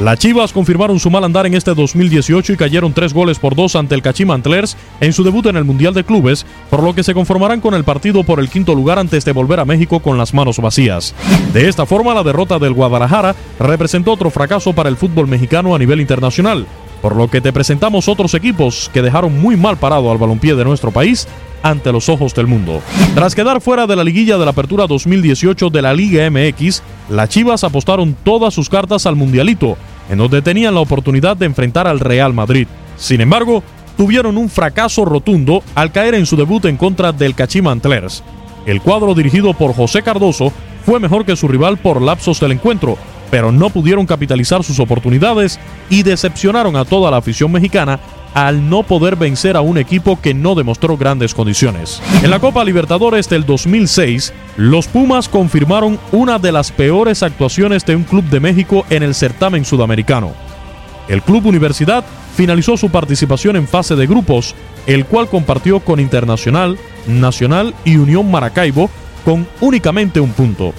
Las Chivas confirmaron su mal andar en este 2018 y cayeron tres goles por dos ante el Kachima Antlers en su debut en el Mundial de Clubes, por lo que se conformarán con el partido por el quinto lugar antes de volver a México con las manos vacías. De esta forma, la derrota del Guadalajara representó otro fracaso para el fútbol mexicano a nivel internacional, por lo que te presentamos otros equipos que dejaron muy mal parado al balompié de nuestro país ante los ojos del mundo. Tras quedar fuera de la liguilla de la Apertura 2018 de la Liga MX, las Chivas apostaron todas sus cartas al Mundialito, en donde tenían la oportunidad de enfrentar al Real Madrid. Sin embargo, tuvieron un fracaso rotundo al caer en su debut en contra del Kachima Antlers. El cuadro dirigido por José Cardoso fue mejor que su rival por lapsos del encuentro, pero no pudieron capitalizar sus oportunidades y decepcionaron a toda la afición mexicana al no poder vencer a un equipo que no demostró grandes condiciones. En la Copa Libertadores del 2006, los Pumas confirmaron una de las peores actuaciones de un club de México en el certamen sudamericano. El Club Universidad finalizó su participación en fase de grupos, el cual compartió con Internacional, Nacional y Unión Maracaibo con únicamente un punto.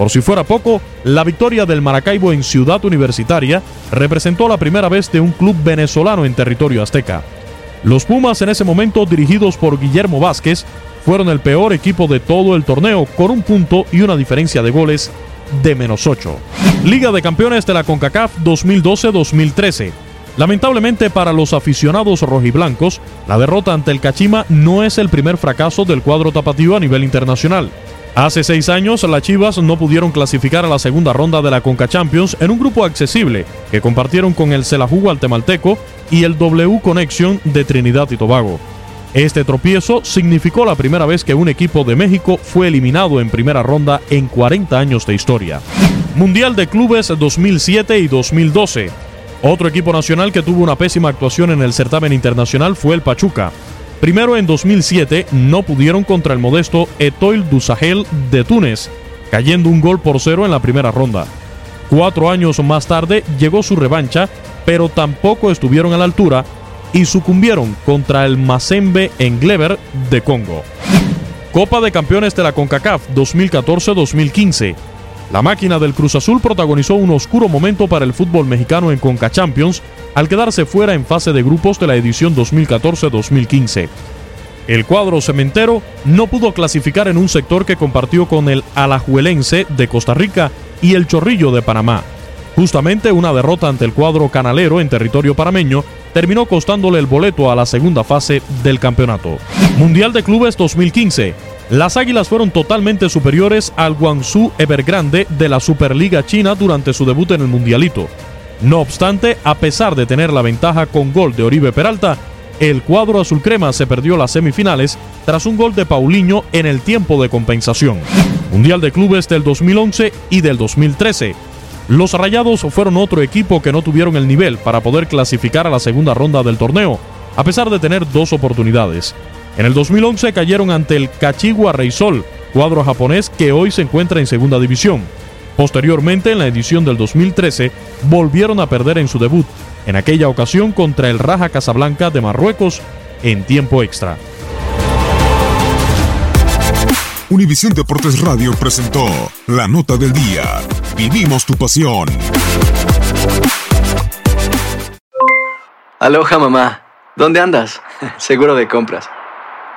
Por si fuera poco, la victoria del Maracaibo en Ciudad Universitaria representó la primera vez de un club venezolano en territorio azteca. Los Pumas en ese momento, dirigidos por Guillermo Vázquez, fueron el peor equipo de todo el torneo con un punto y una diferencia de goles de menos 8. Liga de Campeones de la CONCACAF 2012-2013. Lamentablemente para los aficionados rojiblancos, la derrota ante el Cachima no es el primer fracaso del cuadro tapatío a nivel internacional. Hace seis años, las Chivas no pudieron clasificar a la segunda ronda de la Conca Champions en un grupo accesible que compartieron con el Celajú Guatemalteco y el W Connection de Trinidad y Tobago. Este tropiezo significó la primera vez que un equipo de México fue eliminado en primera ronda en 40 años de historia. Mundial de Clubes 2007 y 2012. Otro equipo nacional que tuvo una pésima actuación en el certamen internacional fue el Pachuca. Primero en 2007 no pudieron contra el modesto Etoile du Sahel de Túnez, cayendo un gol por cero en la primera ronda. Cuatro años más tarde llegó su revancha, pero tampoco estuvieron a la altura y sucumbieron contra el Mazembe Engleber de Congo. Copa de Campeones de la CONCACAF 2014-2015. La máquina del Cruz Azul protagonizó un oscuro momento para el fútbol mexicano en Conca Champions al quedarse fuera en fase de grupos de la edición 2014-2015. El cuadro cementero no pudo clasificar en un sector que compartió con el Alajuelense de Costa Rica y el Chorrillo de Panamá. Justamente una derrota ante el cuadro canalero en territorio parameño terminó costándole el boleto a la segunda fase del campeonato. Mundial de Clubes 2015. Las Águilas fueron totalmente superiores al Guangzhou Evergrande de la Superliga China durante su debut en el Mundialito. No obstante, a pesar de tener la ventaja con gol de Oribe Peralta, el cuadro azul crema se perdió las semifinales tras un gol de Paulinho en el tiempo de compensación. Mundial de Clubes del 2011 y del 2013. Los Rayados fueron otro equipo que no tuvieron el nivel para poder clasificar a la segunda ronda del torneo, a pesar de tener dos oportunidades. En el 2011 cayeron ante el Kachiwa Reysol, cuadro japonés que hoy se encuentra en segunda división. Posteriormente, en la edición del 2013, volvieron a perder en su debut, en aquella ocasión contra el Raja Casablanca de Marruecos en tiempo extra. Univisión Deportes Radio presentó la nota del día. Vivimos tu pasión. Aloha mamá, ¿dónde andas? Seguro de compras.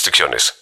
restricciones.